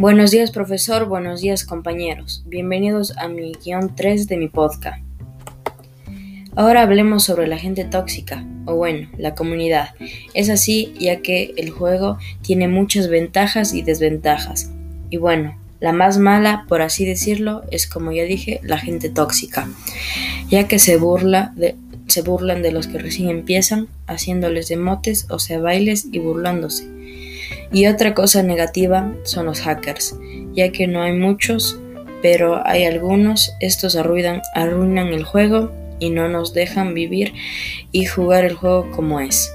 Buenos días profesor, buenos días compañeros. Bienvenidos a mi guion 3 de mi podcast. Ahora hablemos sobre la gente tóxica, o bueno, la comunidad. Es así ya que el juego tiene muchas ventajas y desventajas. Y bueno, la más mala, por así decirlo, es como ya dije, la gente tóxica, ya que se burla de, se burlan de los que recién empiezan, haciéndoles emotes, o sea, bailes y burlándose. Y otra cosa negativa son los hackers, ya que no hay muchos, pero hay algunos, estos arruinan, arruinan el juego y no nos dejan vivir y jugar el juego como es.